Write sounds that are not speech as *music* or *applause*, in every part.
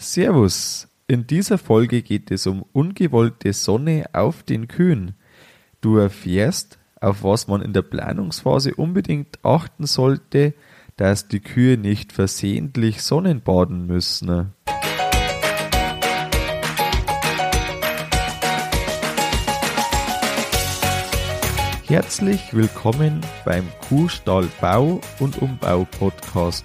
Servus. In dieser Folge geht es um ungewollte Sonne auf den Kühen. Du erfährst, auf was man in der Planungsphase unbedingt achten sollte, dass die Kühe nicht versehentlich Sonnenbaden müssen. Herzlich willkommen beim Kuhstall Bau und Umbau Podcast.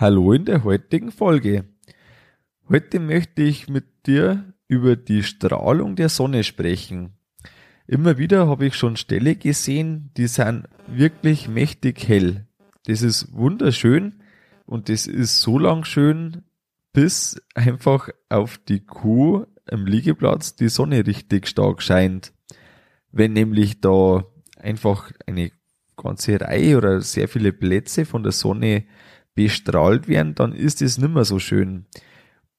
Hallo in der heutigen Folge. Heute möchte ich mit dir über die Strahlung der Sonne sprechen. Immer wieder habe ich schon Ställe gesehen, die sind wirklich mächtig hell. Das ist wunderschön und das ist so lang schön, bis einfach auf die Kuh im Liegeplatz die Sonne richtig stark scheint. Wenn nämlich da einfach eine ganze Reihe oder sehr viele Plätze von der Sonne bestrahlt werden, dann ist es nicht mehr so schön.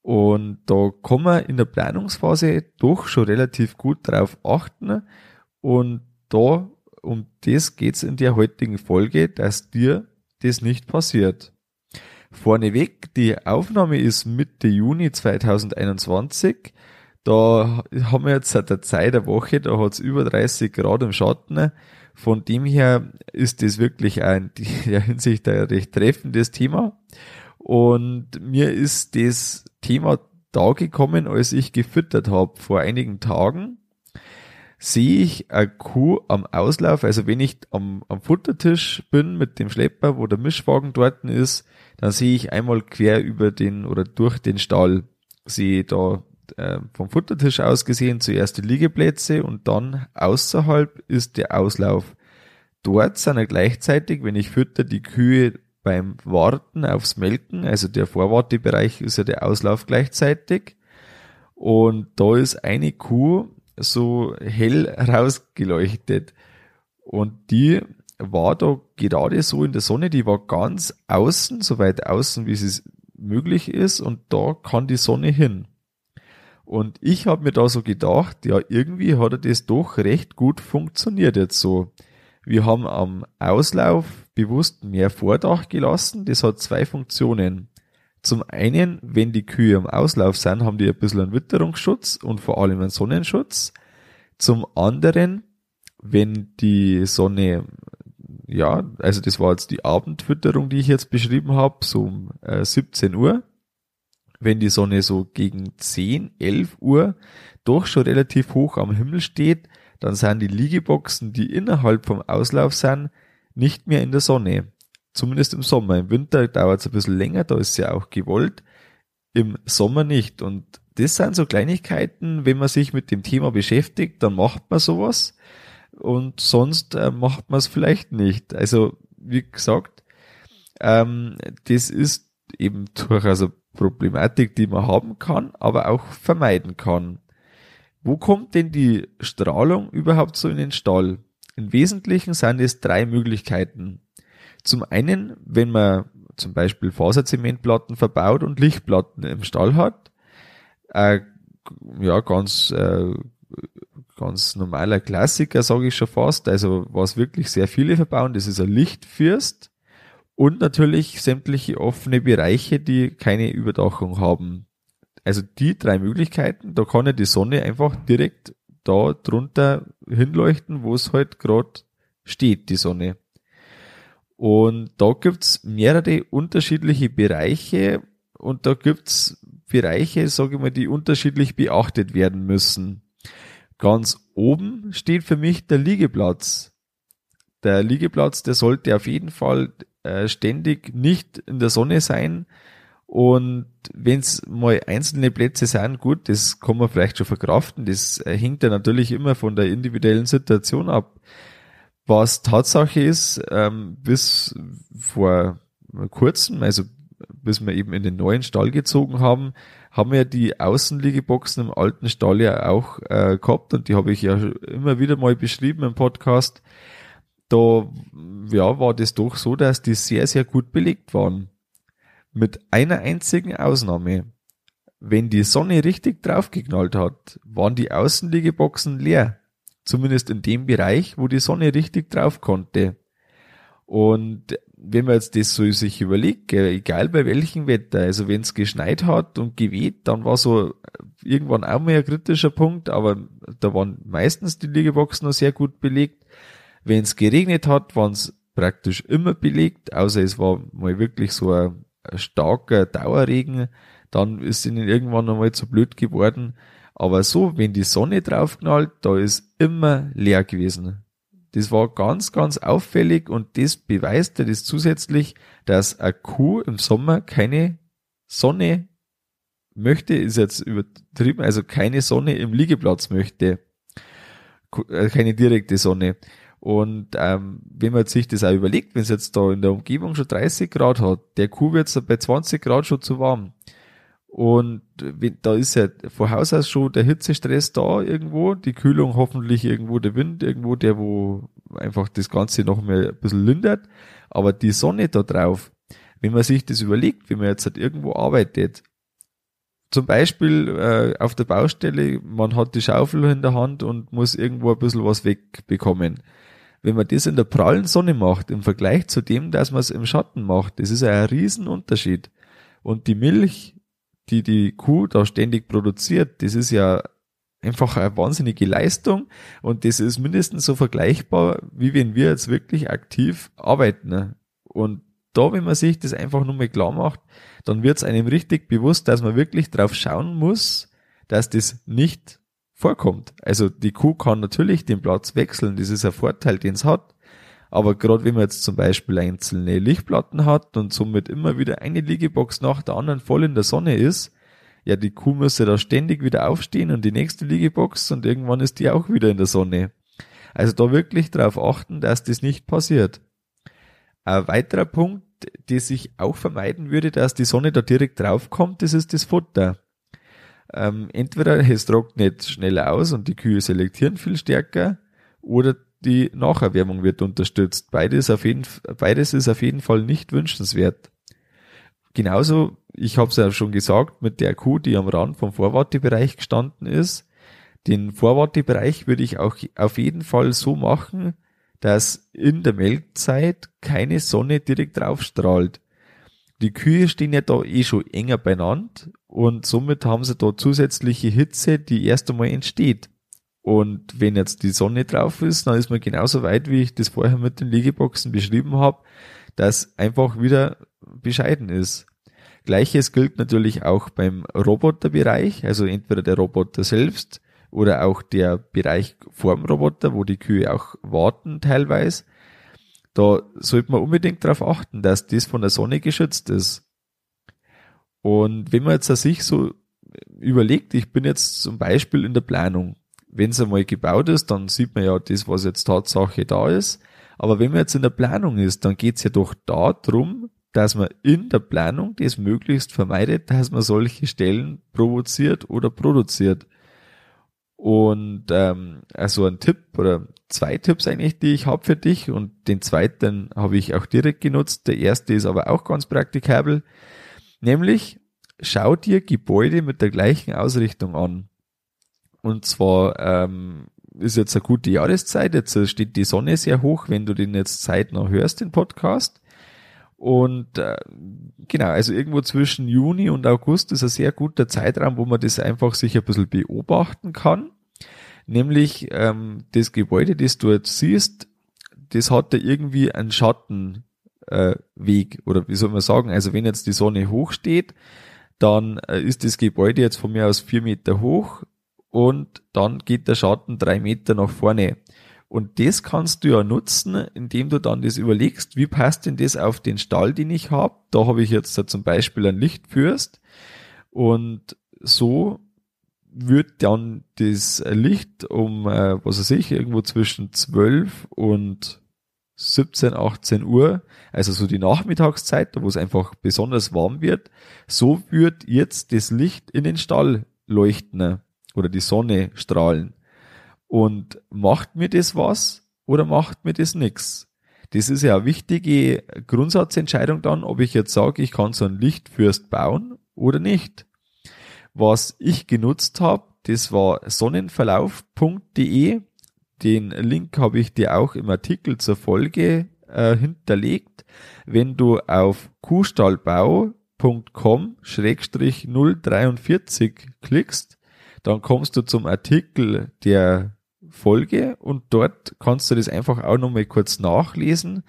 Und da kann man in der Planungsphase doch schon relativ gut drauf achten. Und da, um das geht's in der heutigen Folge, dass dir das nicht passiert. Vorneweg, die Aufnahme ist Mitte Juni 2021. Da haben wir jetzt seit der Zeit der Woche, da hat's über 30 Grad im Schatten. Von dem her ist das wirklich ein, *laughs* in der Hinsicht ein recht treffendes Thema. Und mir ist das Thema da gekommen, als ich gefüttert habe vor einigen Tagen. Sehe ich eine Kuh am Auslauf, also wenn ich am, am Futtertisch bin mit dem Schlepper, wo der Mischwagen dort ist, dann sehe ich einmal quer über den oder durch den Stall, sehe da äh, vom Futtertisch aus gesehen zuerst die Liegeplätze und dann außerhalb ist der Auslauf. Dort sind ja gleichzeitig, wenn ich fütter, die Kühe beim Warten aufs Melken, also der Vorwartebereich ist ja der Auslauf gleichzeitig. Und da ist eine Kuh so hell rausgeleuchtet. Und die war da gerade so in der Sonne, die war ganz außen, so weit außen, wie es möglich ist, und da kann die Sonne hin. Und ich habe mir da so gedacht, ja, irgendwie hat er das doch recht gut funktioniert jetzt so. Wir haben am Auslauf bewusst mehr Vordach gelassen. Das hat zwei Funktionen. Zum einen, wenn die Kühe am Auslauf sind, haben die ein bisschen einen Witterungsschutz und vor allem einen Sonnenschutz. Zum anderen, wenn die Sonne, ja, also das war jetzt die Abendfütterung, die ich jetzt beschrieben habe, so um äh, 17 Uhr, wenn die Sonne so gegen 10, 11 Uhr doch schon relativ hoch am Himmel steht, dann sind die Liegeboxen, die innerhalb vom Auslauf sind, nicht mehr in der Sonne. Zumindest im Sommer. Im Winter dauert es ein bisschen länger, da ist ja auch gewollt. Im Sommer nicht. Und das sind so Kleinigkeiten, wenn man sich mit dem Thema beschäftigt, dann macht man sowas. Und sonst äh, macht man es vielleicht nicht. Also, wie gesagt, ähm, das ist eben durchaus eine Problematik, die man haben kann, aber auch vermeiden kann. Wo kommt denn die Strahlung überhaupt so in den Stall? Im Wesentlichen sind es drei Möglichkeiten. Zum einen, wenn man zum Beispiel Faserzementplatten verbaut und Lichtplatten im Stall hat, äh, ja, ganz, äh, ganz normaler Klassiker, sage ich schon fast, also was wirklich sehr viele verbauen, das ist ein Lichtfürst und natürlich sämtliche offene Bereiche, die keine Überdachung haben. Also die drei Möglichkeiten, da kann ja die Sonne einfach direkt da drunter hinleuchten, wo es halt gerade steht, die Sonne. Und da gibt's mehrere unterschiedliche Bereiche und da gibt's Bereiche, sage ich mal, die unterschiedlich beachtet werden müssen. Ganz oben steht für mich der Liegeplatz. Der Liegeplatz, der sollte auf jeden Fall äh, ständig nicht in der Sonne sein. Und wenn es mal einzelne Plätze sind, gut, das kann man vielleicht schon verkraften. Das äh, hängt ja natürlich immer von der individuellen Situation ab. Was Tatsache ist, ähm, bis vor kurzem, also bis wir eben in den neuen Stall gezogen haben, haben wir die Außenliegeboxen im alten Stall ja auch äh, gehabt und die habe ich ja immer wieder mal beschrieben im Podcast. Da ja, war das doch so, dass die sehr, sehr gut belegt waren. Mit einer einzigen Ausnahme. Wenn die Sonne richtig draufgeknallt hat, waren die Außenliegeboxen leer. Zumindest in dem Bereich, wo die Sonne richtig drauf konnte. Und wenn man jetzt das so sich überlegt, egal bei welchem Wetter, also wenn es geschneit hat und geweht, dann war so irgendwann auch mal ein kritischer Punkt, aber da waren meistens die Liegeboxen noch sehr gut belegt. Wenn es geregnet hat, waren es praktisch immer belegt, außer es war mal wirklich so ein, ein starker Dauerregen, dann ist ihnen irgendwann einmal zu blöd geworden. Aber so, wenn die Sonne draufknallt, da ist immer leer gewesen. Das war ganz, ganz auffällig und das beweist ja das zusätzlich, dass eine Kuh im Sommer keine Sonne möchte, ist jetzt übertrieben, also keine Sonne im Liegeplatz möchte. Äh, keine direkte Sonne. Und ähm, wenn man sich das auch überlegt, wenn es jetzt da in der Umgebung schon 30 Grad hat, der Kuh wird bei 20 Grad schon zu warm. Und da ist ja vor Haus aus schon der Hitzestress da irgendwo, die Kühlung hoffentlich irgendwo, der Wind irgendwo, der wo einfach das Ganze noch mal ein bisschen lindert. Aber die Sonne da drauf, wenn man sich das überlegt, wenn man jetzt halt irgendwo arbeitet, zum Beispiel äh, auf der Baustelle, man hat die Schaufel in der Hand und muss irgendwo ein bisschen was wegbekommen. Wenn man das in der prallen Sonne macht, im Vergleich zu dem, dass man es im Schatten macht, das ist ein Riesenunterschied. Und die Milch die die Kuh da ständig produziert, das ist ja einfach eine wahnsinnige Leistung und das ist mindestens so vergleichbar, wie wenn wir jetzt wirklich aktiv arbeiten. Und da, wenn man sich das einfach nur mal klar macht, dann wird es einem richtig bewusst, dass man wirklich drauf schauen muss, dass das nicht vorkommt. Also die Kuh kann natürlich den Platz wechseln, das ist ein Vorteil, den es hat. Aber gerade wenn man jetzt zum Beispiel einzelne Lichtplatten hat und somit immer wieder eine Liegebox nach der anderen voll in der Sonne ist, ja, die Kuh müsste da ständig wieder aufstehen und die nächste Liegebox und irgendwann ist die auch wieder in der Sonne. Also da wirklich darauf achten, dass das nicht passiert. Ein weiterer Punkt, der sich auch vermeiden würde, dass die Sonne da direkt draufkommt, das ist das Futter. Ähm, entweder es trocknet schneller aus und die Kühe selektieren viel stärker oder die Nacherwärmung wird unterstützt. Beides, auf jeden, beides ist auf jeden Fall nicht wünschenswert. Genauso, ich habe es ja schon gesagt, mit der Kuh, die am Rand vom Vorwartebereich gestanden ist. Den Vorwartebereich würde ich auch auf jeden Fall so machen, dass in der Melkzeit keine Sonne direkt drauf strahlt. Die Kühe stehen ja da eh schon enger beieinander und somit haben sie da zusätzliche Hitze, die erst einmal entsteht. Und wenn jetzt die Sonne drauf ist, dann ist man genauso weit, wie ich das vorher mit den Liegeboxen beschrieben habe, dass einfach wieder bescheiden ist. Gleiches gilt natürlich auch beim Roboterbereich, also entweder der Roboter selbst oder auch der Bereich vorm Roboter, wo die Kühe auch warten teilweise. Da sollte man unbedingt darauf achten, dass das von der Sonne geschützt ist. Und wenn man jetzt sich so überlegt, ich bin jetzt zum Beispiel in der Planung wenn es einmal gebaut ist, dann sieht man ja das, was jetzt Tatsache da ist. Aber wenn man jetzt in der Planung ist, dann geht es ja doch darum, dass man in der Planung das möglichst vermeidet, dass man solche Stellen provoziert oder produziert. Und ähm, also ein Tipp oder zwei Tipps eigentlich, die ich habe für dich und den zweiten habe ich auch direkt genutzt. Der erste ist aber auch ganz praktikabel, nämlich schau dir Gebäude mit der gleichen Ausrichtung an. Und zwar ähm, ist jetzt eine gute Jahreszeit, jetzt steht die Sonne sehr hoch, wenn du den jetzt zeitnah hörst, den Podcast. Und äh, genau, also irgendwo zwischen Juni und August ist ein sehr guter Zeitraum, wo man das einfach sich ein bisschen beobachten kann. Nämlich ähm, das Gebäude, das du jetzt siehst, das hat da irgendwie einen Schattenweg äh, Weg, oder wie soll man sagen, also wenn jetzt die Sonne hoch steht, dann äh, ist das Gebäude jetzt von mir aus vier Meter hoch, und dann geht der Schatten drei Meter nach vorne. Und das kannst du ja nutzen, indem du dann das überlegst, wie passt denn das auf den Stall, den ich habe. Da habe ich jetzt zum Beispiel ein Lichtfürst und so wird dann das Licht um, äh, was weiß ich, irgendwo zwischen 12 und 17, 18 Uhr, also so die Nachmittagszeit, wo es einfach besonders warm wird, so wird jetzt das Licht in den Stall leuchten oder die Sonne strahlen. Und macht mir das was oder macht mir das nix? Das ist ja eine wichtige Grundsatzentscheidung dann, ob ich jetzt sage, ich kann so ein Lichtfürst bauen oder nicht. Was ich genutzt habe, das war sonnenverlauf.de. Den Link habe ich dir auch im Artikel zur Folge äh, hinterlegt. Wenn du auf kuhstallbau.com-043 klickst, dann kommst du zum Artikel der Folge und dort kannst du das einfach auch nochmal kurz nachlesen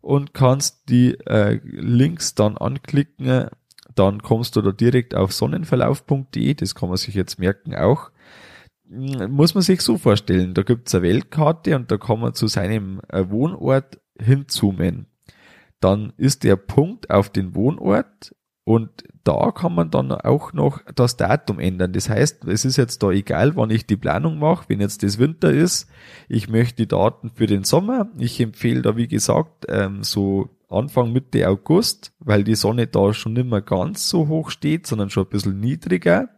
und kannst die äh, Links dann anklicken. Dann kommst du da direkt auf sonnenverlauf.de, das kann man sich jetzt merken auch. Muss man sich so vorstellen, da gibt's eine Weltkarte und da kann man zu seinem äh, Wohnort hinzoomen. Dann ist der Punkt auf den Wohnort und da kann man dann auch noch das Datum ändern. Das heißt, es ist jetzt da egal, wann ich die Planung mache, wenn jetzt das Winter ist. Ich möchte die Daten für den Sommer. Ich empfehle da, wie gesagt, ähm, so Anfang Mitte August, weil die Sonne da schon nicht mehr ganz so hoch steht, sondern schon ein bisschen niedriger.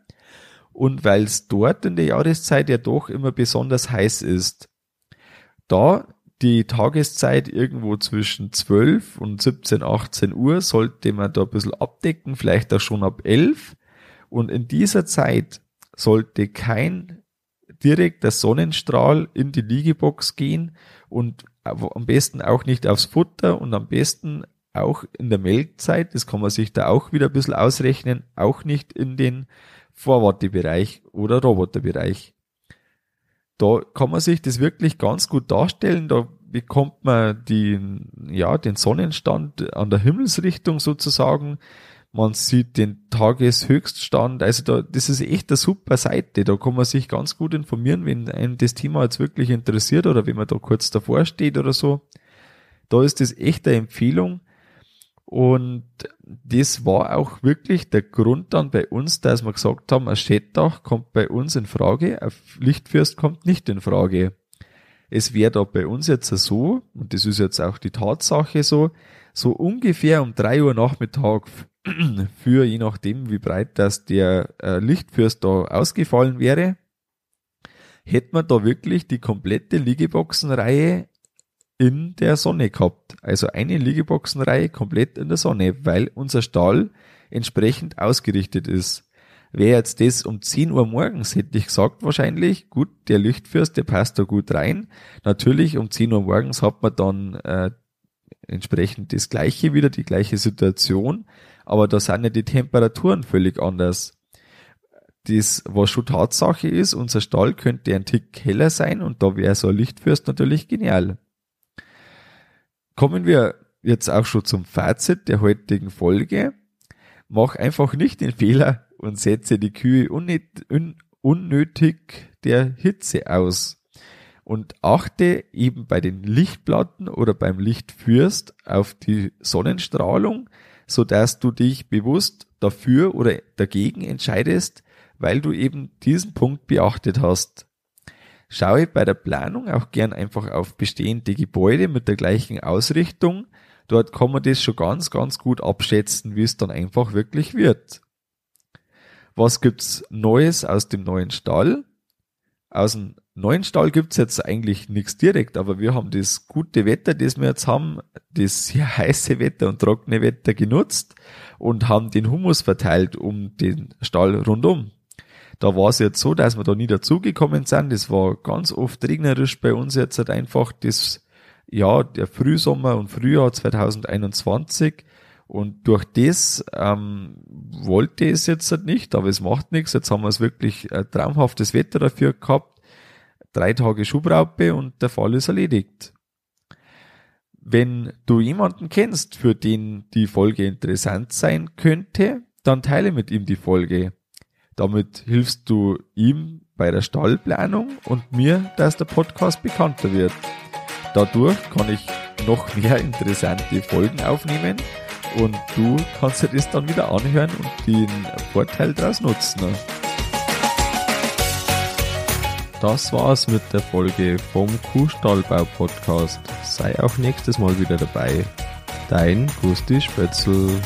Und weil es dort in der Jahreszeit ja doch immer besonders heiß ist. Da die Tageszeit irgendwo zwischen 12 und 17, 18 Uhr sollte man da ein bisschen abdecken, vielleicht auch schon ab 11. Und in dieser Zeit sollte kein direkter Sonnenstrahl in die Liegebox gehen und am besten auch nicht aufs Futter und am besten auch in der Melkzeit, das kann man sich da auch wieder ein bisschen ausrechnen, auch nicht in den Vorwartebereich oder Roboterbereich da kann man sich das wirklich ganz gut darstellen. Da bekommt man die, ja, den Sonnenstand an der Himmelsrichtung sozusagen. Man sieht den Tageshöchststand. Also da, das ist echt eine super Seite. Da kann man sich ganz gut informieren, wenn einem das Thema jetzt wirklich interessiert oder wenn man da kurz davor steht oder so. Da ist das echt eine Empfehlung. Und das war auch wirklich der Grund dann bei uns, dass wir gesagt haben, ein Schettdach kommt bei uns in Frage, ein Lichtfürst kommt nicht in Frage. Es wäre da bei uns jetzt so, und das ist jetzt auch die Tatsache so, so ungefähr um drei Uhr Nachmittag *clears throat* für, je nachdem, wie breit das der äh, Lichtfürst da ausgefallen wäre, hätte man da wirklich die komplette Liegeboxenreihe in der Sonne gehabt. Also eine Liegeboxenreihe komplett in der Sonne, weil unser Stall entsprechend ausgerichtet ist. Wäre jetzt das um 10 Uhr morgens, hätte ich gesagt wahrscheinlich, gut, der Lichtfürst, der passt da gut rein. Natürlich um 10 Uhr morgens hat man dann äh, entsprechend das gleiche wieder, die gleiche Situation, aber da sind ja die Temperaturen völlig anders. Das, was schon Tatsache ist, unser Stall könnte ein Tick heller sein und da wäre so ein Lichtfürst natürlich genial. Kommen wir jetzt auch schon zum Fazit der heutigen Folge. Mach einfach nicht den Fehler und setze die Kühe unnötig der Hitze aus. Und achte eben bei den Lichtplatten oder beim Lichtfürst auf die Sonnenstrahlung, so dass du dich bewusst dafür oder dagegen entscheidest, weil du eben diesen Punkt beachtet hast schaue bei der Planung auch gern einfach auf bestehende Gebäude mit der gleichen Ausrichtung. Dort kann man das schon ganz, ganz gut abschätzen, wie es dann einfach wirklich wird. Was gibt's Neues aus dem neuen Stall? Aus dem neuen Stall gibt's jetzt eigentlich nichts direkt, aber wir haben das gute Wetter, das wir jetzt haben, das sehr *laughs* heiße Wetter und trockene Wetter genutzt und haben den Humus verteilt um den Stall rundum. Da war es jetzt so, dass wir da nie dazugekommen sind. Das war ganz oft regnerisch bei uns jetzt halt einfach das, ja, der Frühsommer und Frühjahr 2021. Und durch das ähm, wollte es jetzt halt nicht, aber es macht nichts. Jetzt haben wir es wirklich äh, traumhaftes Wetter dafür gehabt. Drei Tage Schubraupe und der Fall ist erledigt. Wenn du jemanden kennst, für den die Folge interessant sein könnte, dann teile mit ihm die Folge. Damit hilfst du ihm bei der Stallplanung und mir, dass der Podcast bekannter wird. Dadurch kann ich noch mehr interessante Folgen aufnehmen und du kannst dir das dann wieder anhören und den Vorteil daraus nutzen. Das war's mit der Folge vom Kuhstallbau Podcast. Sei auch nächstes Mal wieder dabei. Dein Gusti Spötzl.